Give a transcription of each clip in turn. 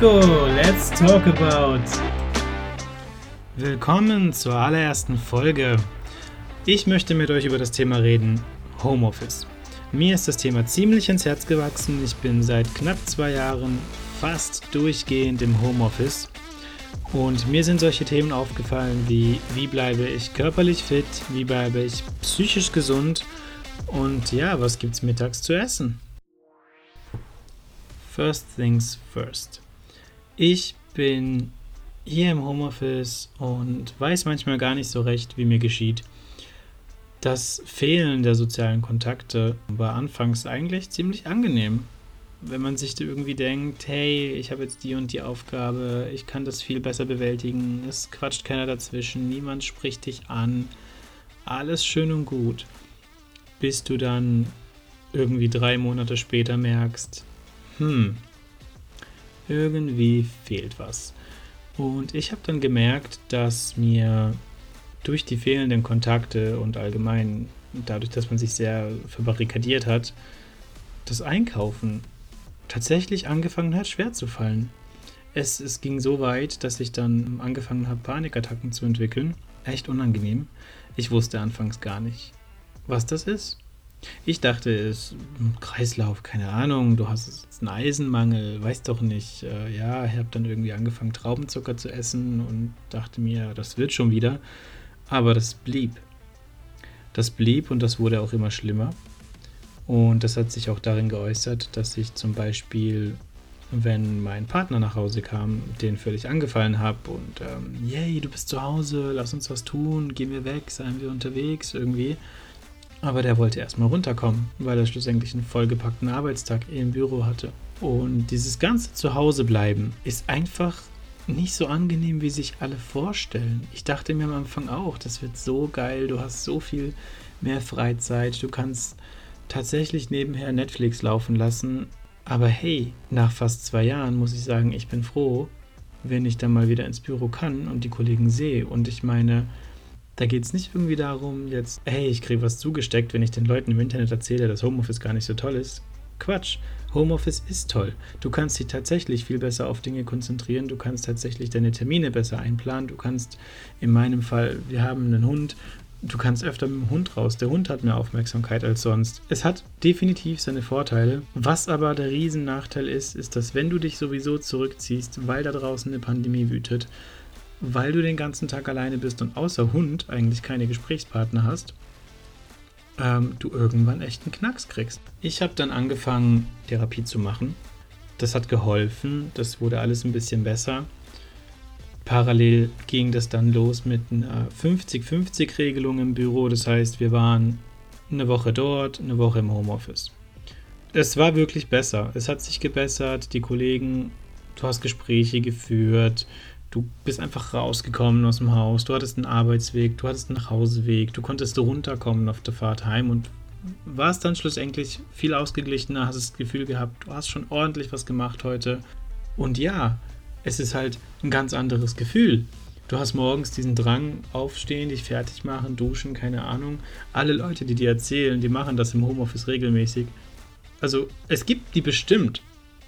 Nico, let's talk about. Willkommen zur allerersten Folge. Ich möchte mit euch über das Thema reden, Homeoffice. Mir ist das Thema ziemlich ins Herz gewachsen. Ich bin seit knapp zwei Jahren fast durchgehend im Homeoffice. Und mir sind solche Themen aufgefallen wie, wie bleibe ich körperlich fit, wie bleibe ich psychisch gesund und ja, was gibt's mittags zu essen? First things first. Ich bin hier im Homeoffice und weiß manchmal gar nicht so recht, wie mir geschieht. Das Fehlen der sozialen Kontakte war anfangs eigentlich ziemlich angenehm. Wenn man sich irgendwie denkt, hey, ich habe jetzt die und die Aufgabe, ich kann das viel besser bewältigen, es quatscht keiner dazwischen, niemand spricht dich an, alles schön und gut. Bis du dann irgendwie drei Monate später merkst, hm, irgendwie fehlt was. Und ich habe dann gemerkt, dass mir durch die fehlenden Kontakte und allgemein dadurch, dass man sich sehr verbarrikadiert hat, das Einkaufen tatsächlich angefangen hat, schwer zu fallen. Es, es ging so weit, dass ich dann angefangen habe, Panikattacken zu entwickeln. Echt unangenehm. Ich wusste anfangs gar nicht, was das ist. Ich dachte, es ist ein Kreislauf, keine Ahnung, du hast jetzt einen Eisenmangel, weiß doch nicht. Äh, ja, ich habe dann irgendwie angefangen, Traubenzucker zu essen und dachte mir, das wird schon wieder. Aber das blieb. Das blieb und das wurde auch immer schlimmer. Und das hat sich auch darin geäußert, dass ich zum Beispiel, wenn mein Partner nach Hause kam, den völlig angefallen habe und ähm, yay, du bist zu Hause, lass uns was tun, gehen wir weg, seien wir unterwegs irgendwie. Aber der wollte erstmal runterkommen, weil er schlussendlich einen vollgepackten Arbeitstag im Büro hatte. Und dieses ganze Zuhausebleiben ist einfach nicht so angenehm, wie sich alle vorstellen. Ich dachte mir am Anfang auch, das wird so geil, du hast so viel mehr Freizeit, du kannst tatsächlich nebenher Netflix laufen lassen. Aber hey, nach fast zwei Jahren muss ich sagen, ich bin froh, wenn ich dann mal wieder ins Büro kann und die Kollegen sehe. Und ich meine, da geht es nicht irgendwie darum, jetzt, hey, ich kriege was zugesteckt, wenn ich den Leuten im Internet erzähle, dass Homeoffice gar nicht so toll ist. Quatsch. Homeoffice ist toll. Du kannst dich tatsächlich viel besser auf Dinge konzentrieren. Du kannst tatsächlich deine Termine besser einplanen. Du kannst, in meinem Fall, wir haben einen Hund. Du kannst öfter mit dem Hund raus. Der Hund hat mehr Aufmerksamkeit als sonst. Es hat definitiv seine Vorteile. Was aber der Riesennachteil ist, ist, dass wenn du dich sowieso zurückziehst, weil da draußen eine Pandemie wütet, weil du den ganzen Tag alleine bist und außer Hund eigentlich keine Gesprächspartner hast, ähm, du irgendwann echt einen Knacks kriegst. Ich habe dann angefangen, Therapie zu machen. Das hat geholfen, das wurde alles ein bisschen besser. Parallel ging das dann los mit einer 50-50-Regelung im Büro. Das heißt, wir waren eine Woche dort, eine Woche im Homeoffice. Es war wirklich besser. Es hat sich gebessert. Die Kollegen, du hast Gespräche geführt. Du bist einfach rausgekommen aus dem Haus, du hattest einen Arbeitsweg, du hattest einen Nachhauseweg, du konntest runterkommen auf der Fahrt heim und warst dann schlussendlich viel ausgeglichener, hast das Gefühl gehabt, du hast schon ordentlich was gemacht heute. Und ja, es ist halt ein ganz anderes Gefühl. Du hast morgens diesen Drang, aufstehen, dich fertig machen, duschen, keine Ahnung. Alle Leute, die dir erzählen, die machen das im Homeoffice regelmäßig. Also es gibt die bestimmt,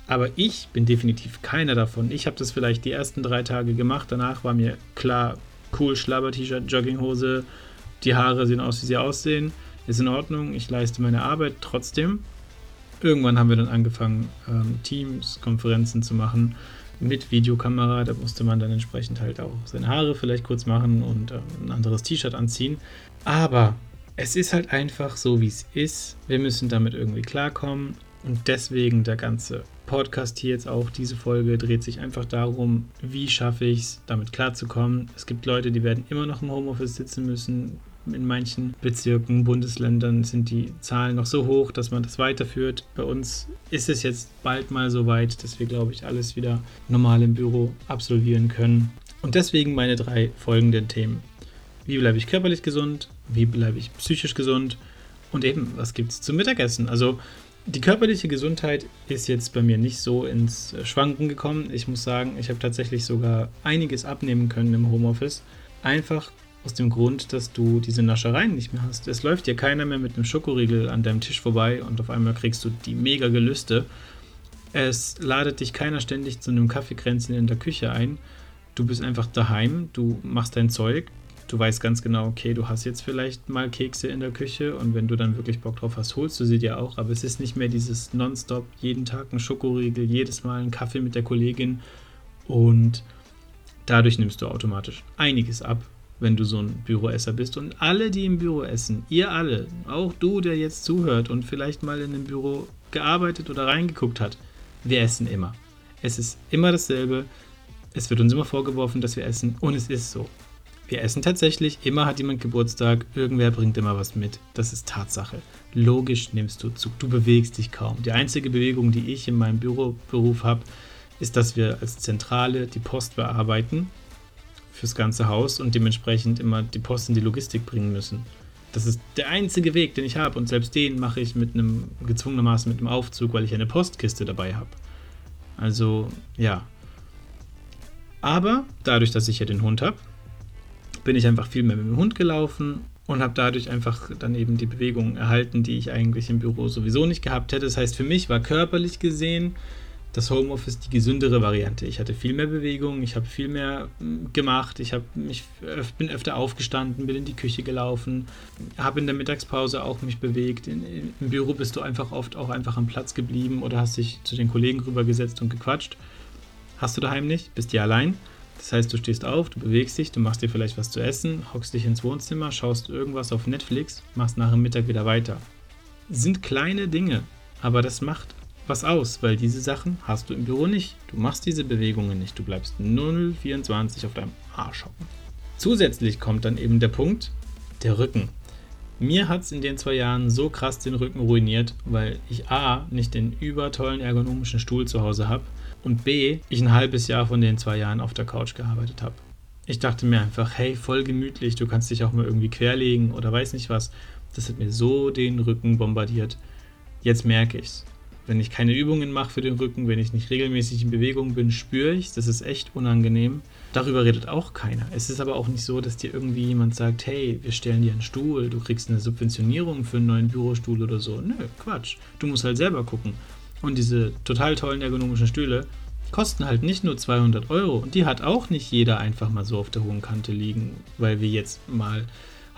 aber ich bin definitiv keiner davon. Ich habe das vielleicht die ersten drei Tage gemacht. Danach war mir klar, cool, Schlabber-T-Shirt, Jogginghose, die Haare sehen aus, wie sie aussehen. Ist in Ordnung, ich leiste meine Arbeit trotzdem. Irgendwann haben wir dann angefangen, ähm, Teams, Konferenzen zu machen mit Videokamera. Da musste man dann entsprechend halt auch seine Haare vielleicht kurz machen und ähm, ein anderes T-Shirt anziehen. Aber es ist halt einfach so, wie es ist. Wir müssen damit irgendwie klarkommen. Und deswegen der ganze Podcast hier jetzt auch, diese Folge dreht sich einfach darum, wie schaffe ich es, damit klarzukommen. Es gibt Leute, die werden immer noch im Homeoffice sitzen müssen. In manchen Bezirken, Bundesländern sind die Zahlen noch so hoch, dass man das weiterführt. Bei uns ist es jetzt bald mal so weit, dass wir, glaube ich, alles wieder normal im Büro absolvieren können. Und deswegen meine drei folgenden Themen. Wie bleibe ich körperlich gesund? Wie bleibe ich psychisch gesund? Und eben, was gibt es zum Mittagessen? Also die körperliche Gesundheit ist jetzt bei mir nicht so ins Schwanken gekommen. Ich muss sagen, ich habe tatsächlich sogar einiges abnehmen können im Homeoffice. Einfach aus dem Grund, dass du diese Naschereien nicht mehr hast. Es läuft dir keiner mehr mit einem Schokoriegel an deinem Tisch vorbei und auf einmal kriegst du die mega Gelüste. Es ladet dich keiner ständig zu einem Kaffeekränzchen in der Küche ein. Du bist einfach daheim, du machst dein Zeug, du weißt ganz genau, okay, du hast jetzt vielleicht mal Kekse in der Küche und wenn du dann wirklich Bock drauf hast, holst du sie dir auch. Aber es ist nicht mehr dieses Nonstop, jeden Tag ein Schokoriegel, jedes Mal ein Kaffee mit der Kollegin und dadurch nimmst du automatisch einiges ab, wenn du so ein Büroesser bist. Und alle, die im Büro essen, ihr alle, auch du, der jetzt zuhört und vielleicht mal in einem Büro gearbeitet oder reingeguckt hat, wir essen immer. Es ist immer dasselbe. Es wird uns immer vorgeworfen, dass wir essen und es ist so. Wir essen tatsächlich, immer hat jemand Geburtstag, irgendwer bringt immer was mit. Das ist Tatsache. Logisch nimmst du zu. Du bewegst dich kaum. Die einzige Bewegung, die ich in meinem Büroberuf habe, ist, dass wir als Zentrale die Post bearbeiten fürs ganze Haus und dementsprechend immer die Post in die Logistik bringen müssen. Das ist der einzige Weg, den ich habe und selbst den mache ich mit einem gezwungenermaßen mit einem Aufzug, weil ich eine Postkiste dabei habe. Also ja. Aber dadurch, dass ich ja den Hund habe, bin ich einfach viel mehr mit dem Hund gelaufen und habe dadurch einfach dann eben die Bewegung erhalten, die ich eigentlich im Büro sowieso nicht gehabt hätte. Das heißt, für mich war körperlich gesehen das Homeoffice die gesündere Variante. Ich hatte viel mehr Bewegung, ich habe viel mehr hm, gemacht, ich habe mich bin öfter aufgestanden, bin in die Küche gelaufen, habe in der Mittagspause auch mich bewegt. In, Im Büro bist du einfach oft auch einfach am Platz geblieben oder hast dich zu den Kollegen rübergesetzt und gequatscht. Hast du daheim nicht, bist dir allein. Das heißt, du stehst auf, du bewegst dich, du machst dir vielleicht was zu essen, hockst dich ins Wohnzimmer, schaust irgendwas auf Netflix, machst nach dem Mittag wieder weiter. Sind kleine Dinge, aber das macht was aus, weil diese Sachen hast du im Büro nicht. Du machst diese Bewegungen nicht. Du bleibst 0,24 auf deinem Arsch hocken. Zusätzlich kommt dann eben der Punkt, der Rücken. Mir hat es in den zwei Jahren so krass den Rücken ruiniert, weil ich A, nicht den übertollen ergonomischen Stuhl zu Hause habe und B, ich ein halbes Jahr von den zwei Jahren auf der Couch gearbeitet habe. Ich dachte mir einfach, hey, voll gemütlich, du kannst dich auch mal irgendwie querlegen oder weiß nicht was. Das hat mir so den Rücken bombardiert. Jetzt merke ich's. Wenn ich keine Übungen mache für den Rücken, wenn ich nicht regelmäßig in Bewegung bin, spüre ich Das ist echt unangenehm. Darüber redet auch keiner. Es ist aber auch nicht so, dass dir irgendwie jemand sagt, hey, wir stellen dir einen Stuhl, du kriegst eine Subventionierung für einen neuen Bürostuhl oder so. Nö, Quatsch. Du musst halt selber gucken. Und diese total tollen ergonomischen Stühle kosten halt nicht nur 200 Euro. Und die hat auch nicht jeder einfach mal so auf der hohen Kante liegen, weil wir jetzt mal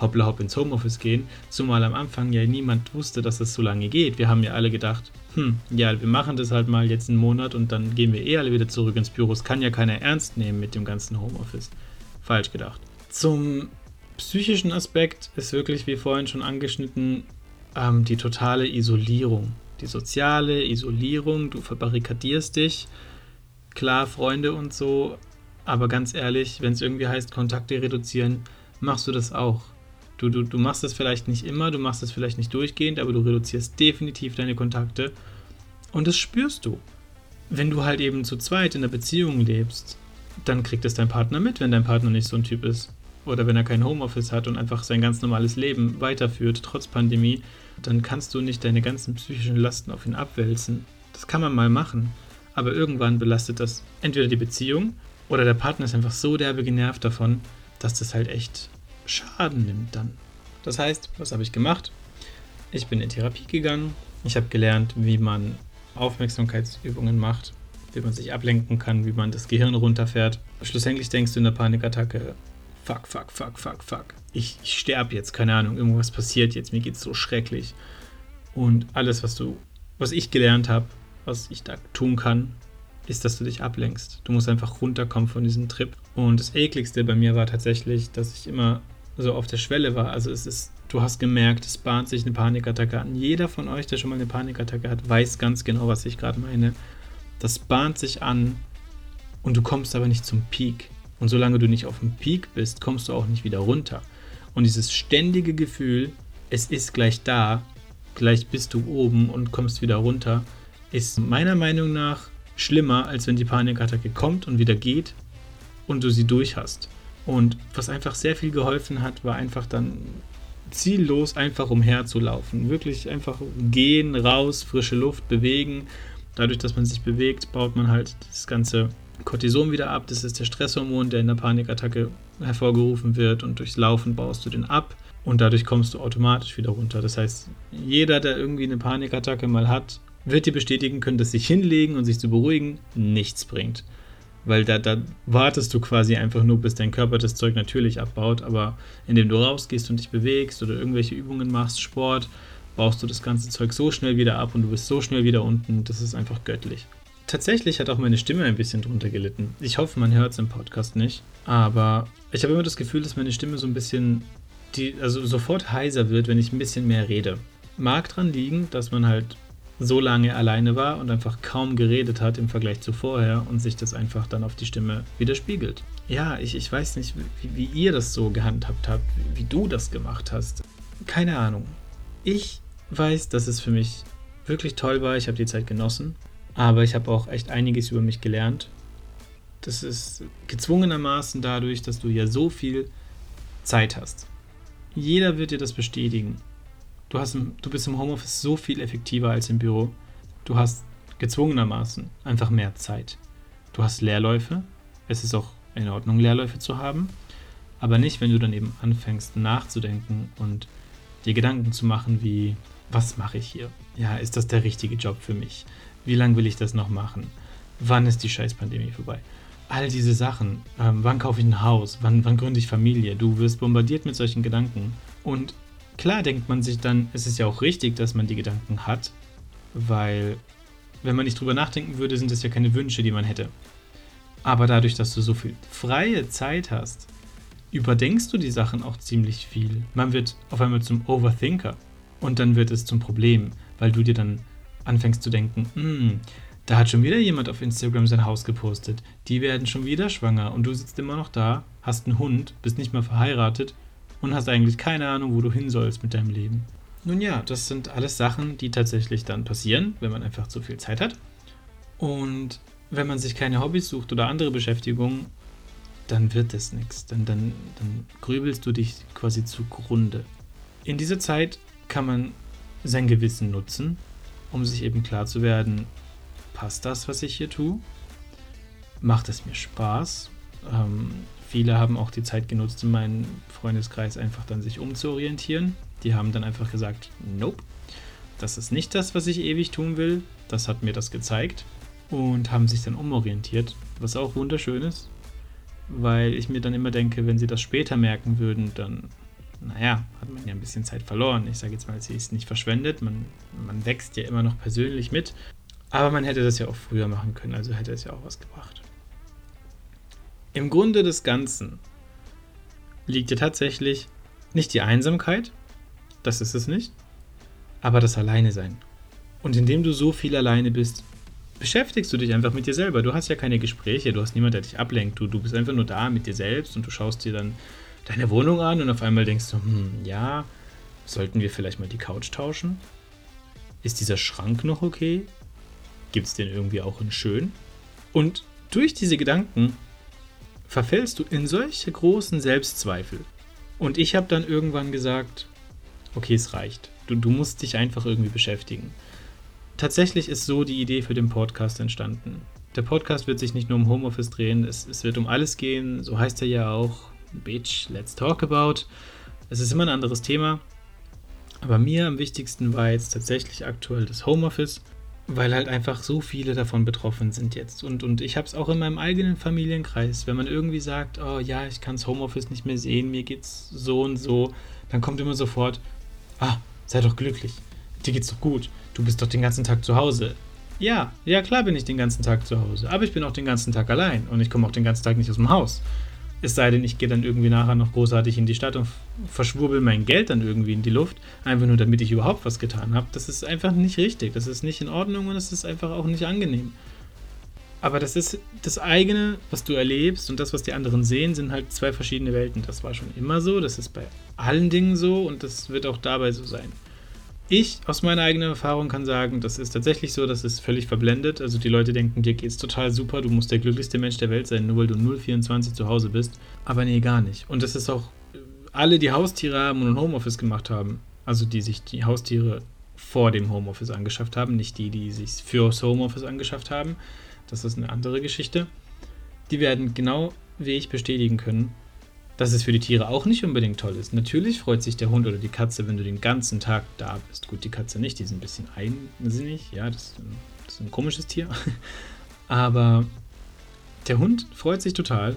hoppla hopp ins Homeoffice gehen. Zumal am Anfang ja niemand wusste, dass das so lange geht. Wir haben ja alle gedacht, hm, ja, wir machen das halt mal jetzt einen Monat und dann gehen wir eh alle wieder zurück ins Büro. Das kann ja keiner ernst nehmen mit dem ganzen Homeoffice. Falsch gedacht. Zum psychischen Aspekt ist wirklich, wie vorhin schon angeschnitten, ähm, die totale Isolierung. Die soziale Isolierung, du verbarrikadierst dich. Klar, Freunde und so, aber ganz ehrlich, wenn es irgendwie heißt, Kontakte reduzieren, machst du das auch. Du, du, du machst das vielleicht nicht immer, du machst das vielleicht nicht durchgehend, aber du reduzierst definitiv deine Kontakte. Und das spürst du. Wenn du halt eben zu zweit in der Beziehung lebst, dann kriegt es dein Partner mit, wenn dein Partner nicht so ein Typ ist. Oder wenn er kein Homeoffice hat und einfach sein ganz normales Leben weiterführt, trotz Pandemie, dann kannst du nicht deine ganzen psychischen Lasten auf ihn abwälzen. Das kann man mal machen. Aber irgendwann belastet das entweder die Beziehung oder der Partner ist einfach so derbe genervt davon, dass das halt echt Schaden nimmt dann. Das heißt, was habe ich gemacht? Ich bin in Therapie gegangen. Ich habe gelernt, wie man Aufmerksamkeitsübungen macht, wie man sich ablenken kann, wie man das Gehirn runterfährt. Schlussendlich denkst du in der Panikattacke, fuck, fuck, fuck, fuck, fuck. Ich, ich sterbe jetzt, keine Ahnung, irgendwas passiert jetzt, mir geht es so schrecklich. Und alles, was du, was ich gelernt habe, was ich da tun kann, ist, dass du dich ablenkst. Du musst einfach runterkommen von diesem Trip. Und das ekligste bei mir war tatsächlich, dass ich immer so auf der Schwelle war. Also es ist, du hast gemerkt, es bahnt sich eine Panikattacke an. Jeder von euch, der schon mal eine Panikattacke hat, weiß ganz genau, was ich gerade meine. Das bahnt sich an und du kommst aber nicht zum Peak. Und solange du nicht auf dem Peak bist, kommst du auch nicht wieder runter. Und dieses ständige Gefühl, es ist gleich da, gleich bist du oben und kommst wieder runter, ist meiner Meinung nach schlimmer, als wenn die Panikattacke kommt und wieder geht und du sie durch hast. Und was einfach sehr viel geholfen hat, war einfach dann ziellos einfach umherzulaufen. Wirklich einfach gehen, raus, frische Luft, bewegen. Dadurch, dass man sich bewegt, baut man halt das ganze Cortison wieder ab. Das ist der Stresshormon, der in der Panikattacke hervorgerufen wird. Und durchs Laufen baust du den ab. Und dadurch kommst du automatisch wieder runter. Das heißt, jeder, der irgendwie eine Panikattacke mal hat, wird dir bestätigen können, dass sich hinlegen und sich zu beruhigen nichts bringt. Weil da, da wartest du quasi einfach nur, bis dein Körper das Zeug natürlich abbaut. Aber indem du rausgehst und dich bewegst oder irgendwelche Übungen machst, Sport, baust du das ganze Zeug so schnell wieder ab und du bist so schnell wieder unten. Das ist einfach göttlich. Tatsächlich hat auch meine Stimme ein bisschen drunter gelitten. Ich hoffe, man hört es im Podcast nicht. Aber ich habe immer das Gefühl, dass meine Stimme so ein bisschen, die, also sofort heiser wird, wenn ich ein bisschen mehr rede. Mag dran liegen, dass man halt so lange alleine war und einfach kaum geredet hat im Vergleich zu vorher und sich das einfach dann auf die Stimme widerspiegelt. Ja, ich, ich weiß nicht, wie, wie ihr das so gehandhabt habt, wie, wie du das gemacht hast. Keine Ahnung. Ich weiß, dass es für mich wirklich toll war. Ich habe die Zeit genossen. Aber ich habe auch echt einiges über mich gelernt. Das ist gezwungenermaßen dadurch, dass du ja so viel Zeit hast. Jeder wird dir das bestätigen. Du, hast du bist im Homeoffice so viel effektiver als im Büro. Du hast gezwungenermaßen einfach mehr Zeit. Du hast Leerläufe. Es ist auch in Ordnung, Leerläufe zu haben. Aber nicht, wenn du dann eben anfängst nachzudenken und dir Gedanken zu machen wie, was mache ich hier? Ja, ist das der richtige Job für mich? Wie lange will ich das noch machen? Wann ist die Scheißpandemie vorbei? All diese Sachen. Ähm, wann kaufe ich ein Haus? Wann, wann gründe ich Familie? Du wirst bombardiert mit solchen Gedanken. Und klar denkt man sich dann, es ist ja auch richtig, dass man die Gedanken hat, weil wenn man nicht drüber nachdenken würde, sind es ja keine Wünsche, die man hätte. Aber dadurch, dass du so viel freie Zeit hast, überdenkst du die Sachen auch ziemlich viel. Man wird auf einmal zum Overthinker und dann wird es zum Problem, weil du dir dann anfängst zu denken, hm, da hat schon wieder jemand auf Instagram sein Haus gepostet, die werden schon wieder schwanger und du sitzt immer noch da, hast einen Hund, bist nicht mal verheiratet und hast eigentlich keine Ahnung, wo du hin sollst mit deinem Leben. Nun ja, das sind alles Sachen, die tatsächlich dann passieren, wenn man einfach zu viel Zeit hat. Und wenn man sich keine Hobbys sucht oder andere Beschäftigungen, dann wird es nichts. Dann, dann, dann grübelst du dich quasi zugrunde. In dieser Zeit kann man sein Gewissen nutzen, um sich eben klar zu werden, passt das, was ich hier tue? Macht es mir Spaß? Ähm, viele haben auch die Zeit genutzt, in meinem Freundeskreis einfach dann sich umzuorientieren. Die haben dann einfach gesagt, nope, das ist nicht das, was ich ewig tun will. Das hat mir das gezeigt und haben sich dann umorientiert, was auch wunderschön ist, weil ich mir dann immer denke, wenn sie das später merken würden, dann naja, hat man ja ein bisschen Zeit verloren. Ich sage jetzt mal, sie ist nicht verschwendet. Man, man wächst ja immer noch persönlich mit. Aber man hätte das ja auch früher machen können, also hätte es ja auch was gebracht. Im Grunde des Ganzen liegt ja tatsächlich nicht die Einsamkeit, das ist es nicht, aber das Alleine sein. Und indem du so viel alleine bist, beschäftigst du dich einfach mit dir selber. Du hast ja keine Gespräche, du hast niemanden, der dich ablenkt. Du, du bist einfach nur da mit dir selbst und du schaust dir dann deine Wohnung an und auf einmal denkst du, hm, ja, sollten wir vielleicht mal die Couch tauschen? Ist dieser Schrank noch okay? Gibt es den irgendwie auch in schön? Und durch diese Gedanken verfällst du in solche großen Selbstzweifel. Und ich habe dann irgendwann gesagt, okay, es reicht. Du, du musst dich einfach irgendwie beschäftigen. Tatsächlich ist so die Idee für den Podcast entstanden. Der Podcast wird sich nicht nur um Homeoffice drehen, es, es wird um alles gehen, so heißt er ja auch. Bitch, let's talk about. Es ist immer ein anderes Thema. Aber mir am wichtigsten war jetzt tatsächlich aktuell das Homeoffice, weil halt einfach so viele davon betroffen sind jetzt. Und, und ich habe es auch in meinem eigenen Familienkreis. Wenn man irgendwie sagt, oh ja, ich kann das Homeoffice nicht mehr sehen, mir geht's so und so, dann kommt immer sofort, ah, sei doch glücklich, dir geht's doch gut, du bist doch den ganzen Tag zu Hause. Ja, ja klar bin ich den ganzen Tag zu Hause, aber ich bin auch den ganzen Tag allein und ich komme auch den ganzen Tag nicht aus dem Haus. Es sei denn, ich gehe dann irgendwie nachher noch großartig in die Stadt und verschwurbel mein Geld dann irgendwie in die Luft, einfach nur damit ich überhaupt was getan habe. Das ist einfach nicht richtig. Das ist nicht in Ordnung und es ist einfach auch nicht angenehm. Aber das ist das eigene, was du erlebst und das, was die anderen sehen, sind halt zwei verschiedene Welten. Das war schon immer so, das ist bei allen Dingen so und das wird auch dabei so sein. Ich aus meiner eigenen Erfahrung kann sagen, das ist tatsächlich so, das ist völlig verblendet. Also die Leute denken, dir geht's total super, du musst der glücklichste Mensch der Welt sein, nur weil du 024 zu Hause bist. Aber nee, gar nicht. Und das ist auch alle, die Haustiere haben und ein Homeoffice gemacht haben, also die sich die Haustiere vor dem Homeoffice angeschafft haben, nicht die, die sich fürs Homeoffice angeschafft haben. Das ist eine andere Geschichte. Die werden genau wie ich bestätigen können, dass es für die Tiere auch nicht unbedingt toll ist. Natürlich freut sich der Hund oder die Katze, wenn du den ganzen Tag da bist. Gut, die Katze nicht, die ist ein bisschen einsinnig, ja, das, das ist ein komisches Tier. Aber der Hund freut sich total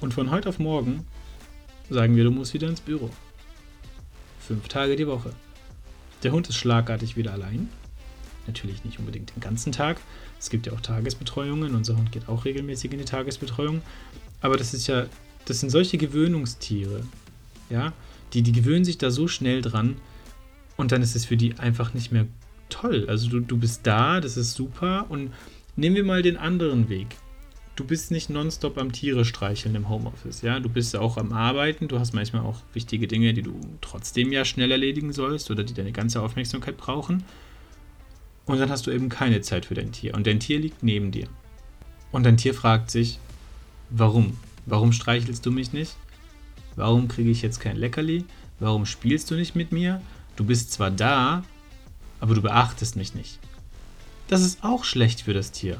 und von heute auf morgen sagen wir, du musst wieder ins Büro. Fünf Tage die Woche. Der Hund ist schlagartig wieder allein. Natürlich nicht unbedingt den ganzen Tag. Es gibt ja auch Tagesbetreuungen. Unser Hund geht auch regelmäßig in die Tagesbetreuung. Aber das ist ja das sind solche Gewöhnungstiere, ja, die, die gewöhnen sich da so schnell dran und dann ist es für die einfach nicht mehr toll. Also du, du bist da, das ist super und nehmen wir mal den anderen Weg. Du bist nicht nonstop am Tiere streicheln im Homeoffice, ja. Du bist auch am Arbeiten, du hast manchmal auch wichtige Dinge, die du trotzdem ja schnell erledigen sollst oder die deine ganze Aufmerksamkeit brauchen. Und dann hast du eben keine Zeit für dein Tier. Und dein Tier liegt neben dir. Und dein Tier fragt sich, warum? Warum streichelst du mich nicht? Warum kriege ich jetzt kein Leckerli? Warum spielst du nicht mit mir? Du bist zwar da, aber du beachtest mich nicht. Das ist auch schlecht für das Tier.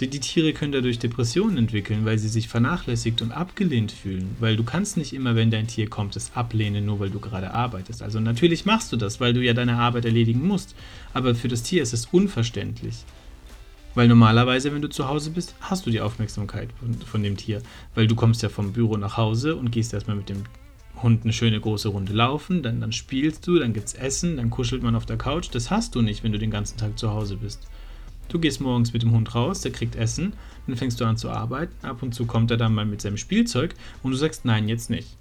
Die, die, Tiere können dadurch Depressionen entwickeln, weil sie sich vernachlässigt und abgelehnt fühlen. Weil du kannst nicht immer, wenn dein Tier kommt, es ablehnen, nur weil du gerade arbeitest. Also natürlich machst du das, weil du ja deine Arbeit erledigen musst. Aber für das Tier ist es unverständlich. Weil normalerweise, wenn du zu Hause bist, hast du die Aufmerksamkeit von, von, dem Tier. Weil du kommst ja vom Büro nach Hause und gehst erstmal mit dem Hund eine schöne große Runde laufen, dann, dann spielst du, dann gibt's Essen, dann kuschelt man auf der Couch. Das hast du nicht, wenn du den ganzen Tag zu Hause bist. Du gehst morgens mit dem Hund raus, der kriegt Essen, dann fängst du an zu arbeiten, ab und zu kommt er dann mal mit seinem Spielzeug und du sagst, nein, jetzt nicht.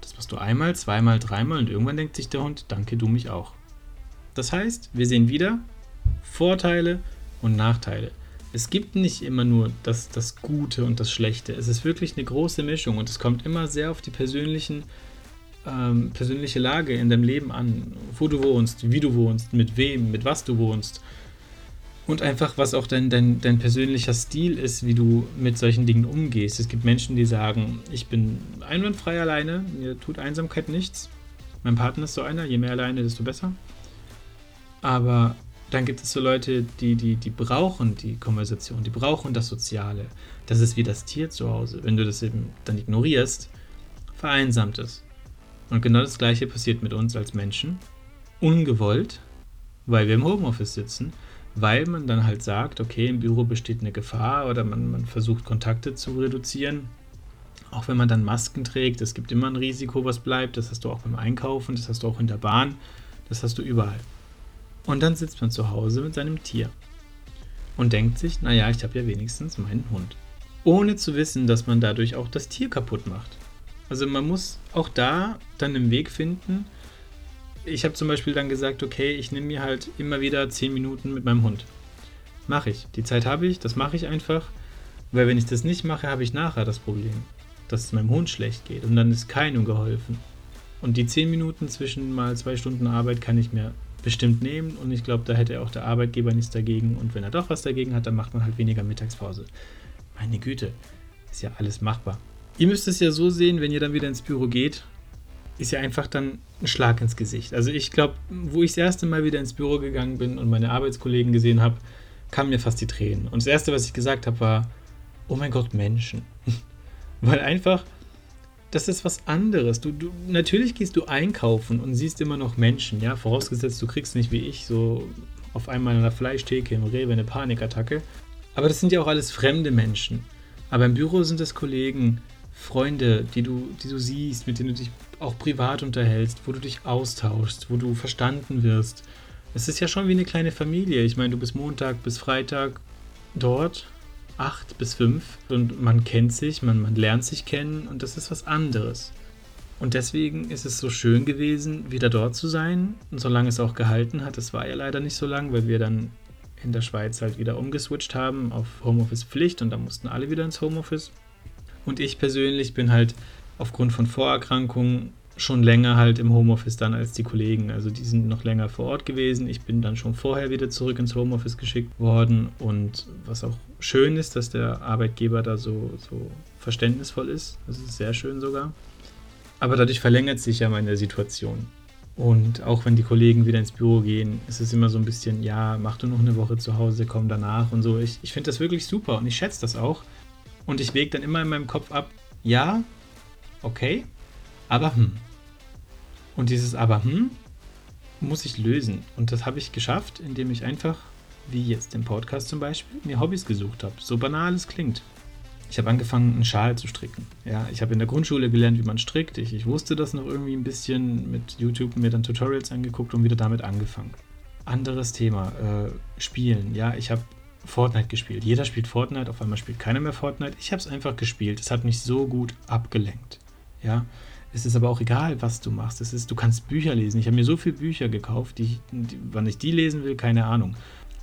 Das machst du einmal, zweimal, dreimal und irgendwann denkt sich der Hund, danke, du mich auch. Das heißt, wir sehen wieder Vorteile und Nachteile. Es gibt nicht immer nur das, das Gute und das Schlechte. Es ist wirklich eine große Mischung und es kommt immer sehr auf die persönlichen, ähm, persönliche Lage in deinem Leben an. Wo du wohnst, wie du wohnst, mit wem, mit was du wohnst. Und einfach, was auch dein, dein, dein persönlicher Stil ist, wie du mit solchen Dingen umgehst. Es gibt Menschen, die sagen, ich bin einwandfrei alleine, mir tut Einsamkeit nichts. Mein Partner ist so einer, je mehr alleine, desto besser. Aber dann gibt es so Leute, die, die, die brauchen die Konversation, die brauchen das Soziale. Das ist wie das Tier zu Hause. Wenn du das eben dann ignorierst, vereinsamt es. Und genau das Gleiche passiert mit uns als Menschen. Ungewollt, weil wir im Homeoffice sitzen, weil man dann halt sagt, okay, im Büro besteht eine Gefahr oder man, man versucht Kontakte zu reduzieren. Auch wenn man dann Masken trägt, es gibt immer ein Risiko, was bleibt. Das hast du auch beim Einkaufen, das hast du auch in der Bahn, das hast du überall. Und dann sitzt man zu Hause mit seinem Tier und denkt sich, naja, ich habe ja wenigstens meinen Hund. Ohne zu wissen, dass man dadurch auch das Tier kaputt macht. Also man muss auch da dann einen Weg finden. Ich habe zum Beispiel dann gesagt, okay, ich nehme mir halt immer wieder 10 Minuten mit meinem Hund. Mache ich. Die Zeit habe ich, das mache ich einfach. Weil wenn ich das nicht mache, habe ich nachher das Problem, dass es meinem Hund schlecht geht. Und dann ist keinem geholfen. Und die 10 Minuten zwischen mal zwei Stunden Arbeit kann ich mir bestimmt nehmen und ich glaube, da hätte auch der Arbeitgeber nichts dagegen und wenn er doch was dagegen hat, dann macht man halt weniger Mittagspause. Meine Güte, ist ja alles machbar. Ihr müsst es ja so sehen, wenn ihr dann wieder ins Büro geht, ist ja einfach dann ein Schlag ins Gesicht. Also ich glaube, wo ich das erste Mal wieder ins Büro gegangen bin und meine Arbeitskollegen gesehen habe, kamen mir fast die Tränen. Und das erste, was ich gesagt habe, war, oh mein Gott, Menschen. Weil einfach das ist was anderes. Du, du, natürlich gehst du einkaufen und siehst immer noch Menschen, ja, vorausgesetzt, du kriegst nicht wie ich so auf einmal in einer Fleischtheke im Rewe eine Panikattacke. Aber das sind ja auch alles fremde Menschen. Aber im Büro sind es Kollegen, Freunde, die du, die du siehst, mit denen du dich auch privat unterhältst, wo du dich austauschst, wo du verstanden wirst. Es ist ja schon wie eine kleine Familie. Ich meine, du bist Montag bis Freitag dort acht bis fünf und man kennt sich, man, man lernt sich kennen und das ist was anderes. Und deswegen ist es so schön gewesen, wieder dort zu sein. Und solange es auch gehalten hat, das war ja leider nicht so lang, weil wir dann in der Schweiz halt wieder umgeswitcht haben auf Homeoffice-Pflicht und da mussten alle wieder ins Homeoffice. Und ich persönlich bin halt aufgrund von Vorerkrankungen schon länger halt im Homeoffice dann als die Kollegen. Also die sind noch länger vor Ort gewesen. Ich bin dann schon vorher wieder zurück ins Homeoffice geschickt worden. Und was auch schön ist, dass der Arbeitgeber da so, so verständnisvoll ist. Das ist sehr schön sogar. Aber dadurch verlängert sich ja meine Situation. Und auch wenn die Kollegen wieder ins Büro gehen, ist es immer so ein bisschen, ja, mach du noch eine Woche zu Hause, komm danach und so. Ich, ich finde das wirklich super und ich schätze das auch. Und ich wege dann immer in meinem Kopf ab, ja, okay, aber hm. Und dieses aber hm muss ich lösen. Und das habe ich geschafft, indem ich einfach, wie jetzt im Podcast zum Beispiel, mir Hobbys gesucht habe. So banal es klingt. Ich habe angefangen, einen Schal zu stricken. Ja, ich habe in der Grundschule gelernt, wie man strickt. Ich, ich wusste das noch irgendwie ein bisschen mit YouTube, mir dann Tutorials angeguckt und wieder damit angefangen. Anderes Thema, äh, Spielen. Ja, ich habe Fortnite gespielt. Jeder spielt Fortnite, auf einmal spielt keiner mehr Fortnite. Ich habe es einfach gespielt. Es hat mich so gut abgelenkt. Ja, es ist aber auch egal, was du machst. Es ist, du kannst Bücher lesen. Ich habe mir so viele Bücher gekauft, die, die, wann ich die lesen will, keine Ahnung.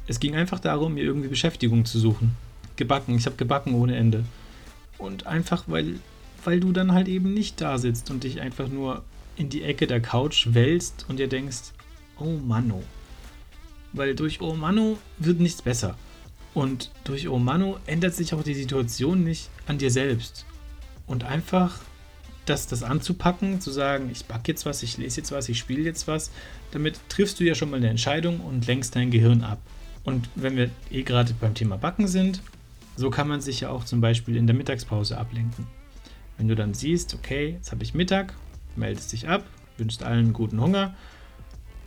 Es ging einfach darum, mir irgendwie Beschäftigung zu suchen. Gebacken. Ich habe gebacken ohne Ende. Und einfach, weil, weil du dann halt eben nicht da sitzt und dich einfach nur in die Ecke der Couch wälzt und dir denkst, oh Manno. Weil durch oh Manno wird nichts besser. Und durch oh Manno ändert sich auch die Situation nicht an dir selbst. Und einfach das, das anzupacken, zu sagen, ich backe jetzt was, ich lese jetzt was, ich spiele jetzt was, damit triffst du ja schon mal eine Entscheidung und lenkst dein Gehirn ab. Und wenn wir eh gerade beim Thema Backen sind, so kann man sich ja auch zum Beispiel in der Mittagspause ablenken. Wenn du dann siehst, okay, jetzt habe ich Mittag, meldest dich ab, wünschst allen guten Hunger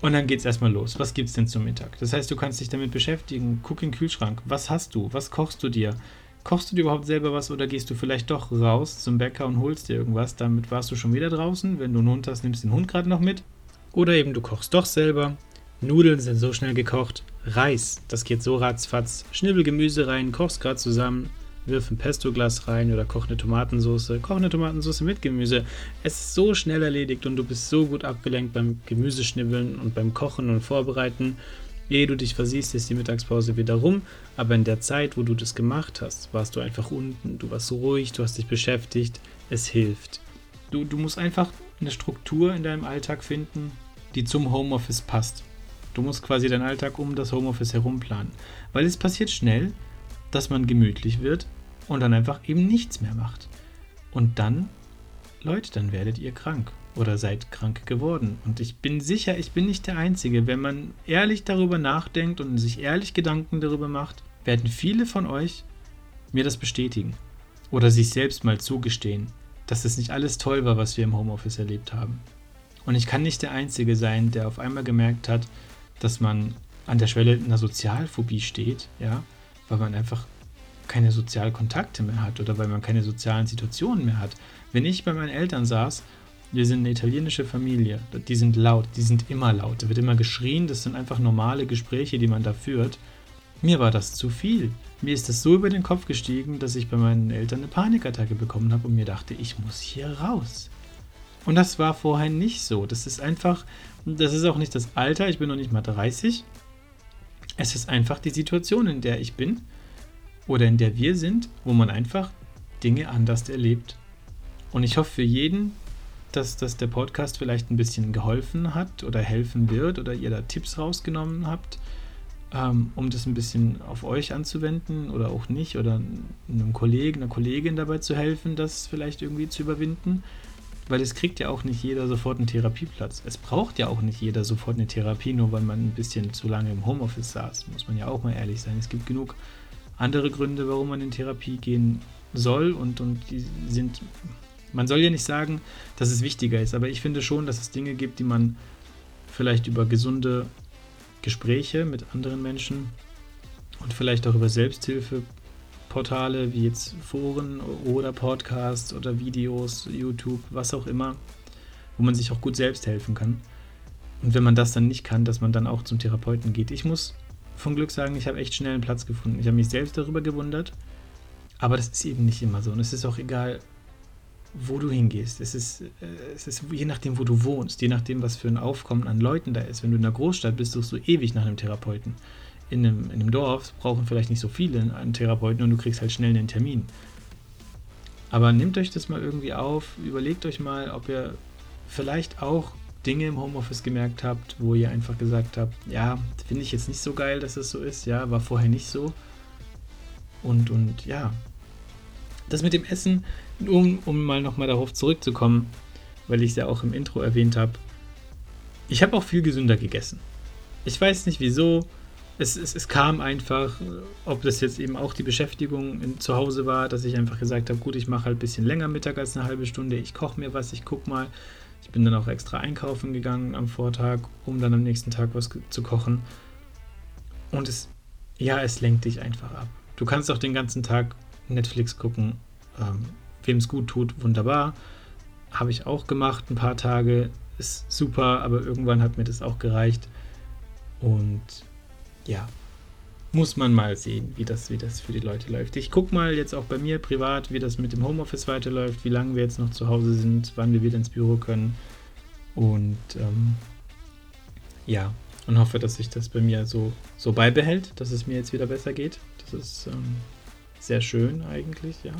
und dann geht es erstmal los. Was gibt es denn zum Mittag? Das heißt, du kannst dich damit beschäftigen, guck in den Kühlschrank, was hast du, was kochst du dir? Kochst du dir überhaupt selber was oder gehst du vielleicht doch raus zum Bäcker und holst dir irgendwas? Damit warst du schon wieder draußen. Wenn du einen Hund hast, nimmst du den Hund gerade noch mit. Oder eben du kochst doch selber. Nudeln sind so schnell gekocht. Reis, das geht so ratzfatz. Schnibbel Gemüse rein, kochst gerade zusammen. Wirf ein Pesto-Glas rein oder koch eine Tomatensauce. Koch eine Tomatensauce mit Gemüse. Es ist so schnell erledigt und du bist so gut abgelenkt beim Gemüseschnibbeln und beim Kochen und Vorbereiten. Ehe du dich versiehst, ist die Mittagspause wieder rum, aber in der Zeit, wo du das gemacht hast, warst du einfach unten, du warst ruhig, du hast dich beschäftigt, es hilft. Du, du musst einfach eine Struktur in deinem Alltag finden, die zum Homeoffice passt. Du musst quasi deinen Alltag um das Homeoffice herum planen. Weil es passiert schnell, dass man gemütlich wird und dann einfach eben nichts mehr macht. Und dann, Leute, dann werdet ihr krank oder seid krank geworden. Und ich bin sicher, ich bin nicht der Einzige. Wenn man ehrlich darüber nachdenkt und sich ehrlich Gedanken darüber macht, werden viele von euch mir das bestätigen oder sich selbst mal zugestehen, dass es nicht alles toll war, was wir im Homeoffice erlebt haben. Und ich kann nicht der Einzige sein, der auf einmal gemerkt hat, dass man an der Schwelle einer Sozialphobie steht, ja, weil man einfach keine Sozialkontakte mehr hat oder weil man keine sozialen Situationen mehr hat. Wenn ich bei meinen Eltern saß wir sind eine italienische Familie. Die sind laut, die sind immer laut. Da wird immer geschrien. Das sind einfach normale Gespräche, die man da führt. Mir war das zu viel. Mir ist das so über den Kopf gestiegen, dass ich bei meinen Eltern eine Panikattacke bekommen habe und mir dachte, ich muss hier raus. Und das war vorher nicht so. Das ist einfach, das ist auch nicht das Alter, ich bin noch nicht mal 30. Es ist einfach die Situation, in der ich bin oder in der wir sind, wo man einfach Dinge anders erlebt. Und ich hoffe für jeden, dass, dass der Podcast vielleicht ein bisschen geholfen hat oder helfen wird oder ihr da Tipps rausgenommen habt, ähm, um das ein bisschen auf euch anzuwenden oder auch nicht oder einem Kollegen, einer Kollegin dabei zu helfen, das vielleicht irgendwie zu überwinden. Weil es kriegt ja auch nicht jeder sofort einen Therapieplatz. Es braucht ja auch nicht jeder sofort eine Therapie, nur weil man ein bisschen zu lange im Homeoffice saß. Muss man ja auch mal ehrlich sein. Es gibt genug andere Gründe, warum man in Therapie gehen soll und, und die sind man soll ja nicht sagen, dass es wichtiger ist, aber ich finde schon, dass es Dinge gibt, die man vielleicht über gesunde Gespräche mit anderen Menschen und vielleicht auch über Selbsthilfeportale wie jetzt Foren oder Podcasts oder Videos, YouTube, was auch immer, wo man sich auch gut selbst helfen kann. Und wenn man das dann nicht kann, dass man dann auch zum Therapeuten geht. Ich muss von Glück sagen, ich habe echt schnell einen Platz gefunden. Ich habe mich selbst darüber gewundert, aber das ist eben nicht immer so. Und es ist auch egal, wo du hingehst. Es ist, äh, es ist je nachdem, wo du wohnst, je nachdem, was für ein Aufkommen an Leuten da ist. Wenn du in einer Großstadt bist, suchst du ewig nach einem Therapeuten. In einem, in einem Dorf brauchen vielleicht nicht so viele einen Therapeuten und du kriegst halt schnell einen Termin. Aber nehmt euch das mal irgendwie auf, überlegt euch mal, ob ihr vielleicht auch Dinge im Homeoffice gemerkt habt, wo ihr einfach gesagt habt, ja, finde ich jetzt nicht so geil, dass es so ist, ja, war vorher nicht so. Und, und ja, das mit dem Essen, um, um mal nochmal darauf zurückzukommen, weil ich es ja auch im Intro erwähnt habe, ich habe auch viel gesünder gegessen. Ich weiß nicht wieso. es, es, es kam einfach, ob das jetzt eben auch die Beschäftigung in, zu Hause war, dass ich einfach gesagt habe, gut, ich mache halt ein bisschen länger Mittag als eine halbe Stunde, ich koche mir was, ich gucke mal. Ich bin dann auch extra einkaufen gegangen am Vortag, um dann am nächsten Tag was zu kochen. Und es, ja, es lenkt dich einfach ab. Du kannst auch den ganzen Tag Netflix gucken. Ähm, Wem es gut tut, wunderbar. Habe ich auch gemacht, ein paar Tage. Ist super, aber irgendwann hat mir das auch gereicht. Und ja, muss man mal sehen, wie das, wie das für die Leute läuft. Ich gucke mal jetzt auch bei mir privat, wie das mit dem Homeoffice weiterläuft, wie lange wir jetzt noch zu Hause sind, wann wir wieder ins Büro können. Und ähm, ja, und hoffe, dass sich das bei mir so, so beibehält, dass es mir jetzt wieder besser geht. Das ist ähm, sehr schön eigentlich, ja.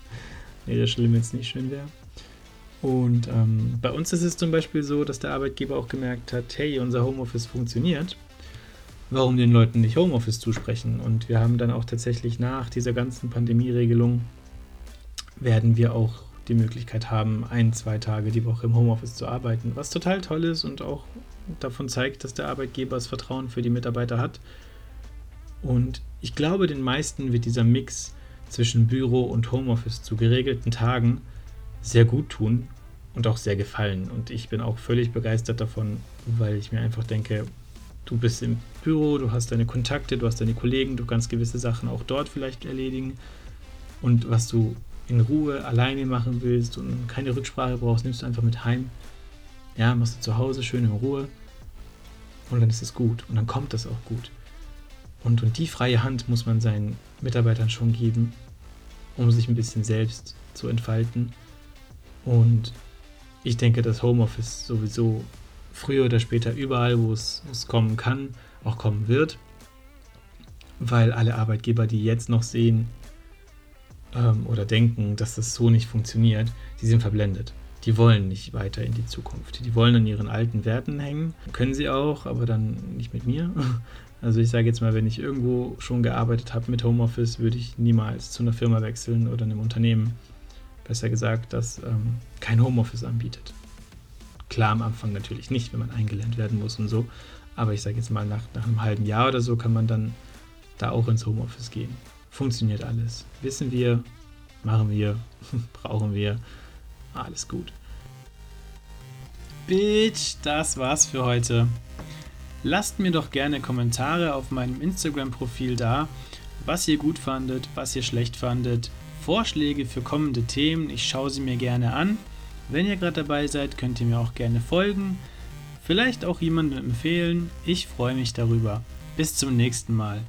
nee, das schlimm jetzt nicht schön wäre. Und ähm, bei uns ist es zum Beispiel so, dass der Arbeitgeber auch gemerkt hat, hey, unser Homeoffice funktioniert. Warum den Leuten nicht Homeoffice zusprechen? Und wir haben dann auch tatsächlich nach dieser ganzen Pandemieregelung werden wir auch die Möglichkeit haben, ein, zwei Tage die Woche im Homeoffice zu arbeiten, was total toll ist und auch davon zeigt, dass der Arbeitgeber das Vertrauen für die Mitarbeiter hat. Und ich glaube, den meisten wird dieser Mix zwischen Büro und Homeoffice zu geregelten Tagen sehr gut tun und auch sehr gefallen. Und ich bin auch völlig begeistert davon, weil ich mir einfach denke, du bist im Büro, du hast deine Kontakte, du hast deine Kollegen, du kannst gewisse Sachen auch dort vielleicht erledigen. Und was du in Ruhe alleine machen willst und keine Rücksprache brauchst, nimmst du einfach mit heim. Ja, machst du zu Hause schön in Ruhe und dann ist es gut und dann kommt das auch gut. Und, und die freie Hand muss man seinen Mitarbeitern schon geben, um sich ein bisschen selbst zu entfalten. Und ich denke, dass Homeoffice sowieso früher oder später überall, wo es, wo es kommen kann, auch kommen wird. Weil alle Arbeitgeber, die jetzt noch sehen ähm, oder denken, dass das so nicht funktioniert, die sind verblendet die wollen nicht weiter in die Zukunft. Die wollen an ihren alten Werten hängen. Können sie auch, aber dann nicht mit mir. Also ich sage jetzt mal, wenn ich irgendwo schon gearbeitet habe mit Homeoffice, würde ich niemals zu einer Firma wechseln oder einem Unternehmen, besser gesagt, das ähm, kein Homeoffice anbietet. Klar am Anfang natürlich nicht, wenn man eingelernt werden muss und so. Aber ich sage jetzt mal, nach, nach einem halben Jahr oder so kann man dann da auch ins Homeoffice gehen. Funktioniert alles. Wissen wir, machen wir, brauchen wir. Alles gut. Bitch, das war's für heute. Lasst mir doch gerne Kommentare auf meinem Instagram-Profil da, was ihr gut fandet, was ihr schlecht fandet, Vorschläge für kommende Themen, ich schaue sie mir gerne an. Wenn ihr gerade dabei seid, könnt ihr mir auch gerne folgen, vielleicht auch jemandem empfehlen. Ich freue mich darüber. Bis zum nächsten Mal.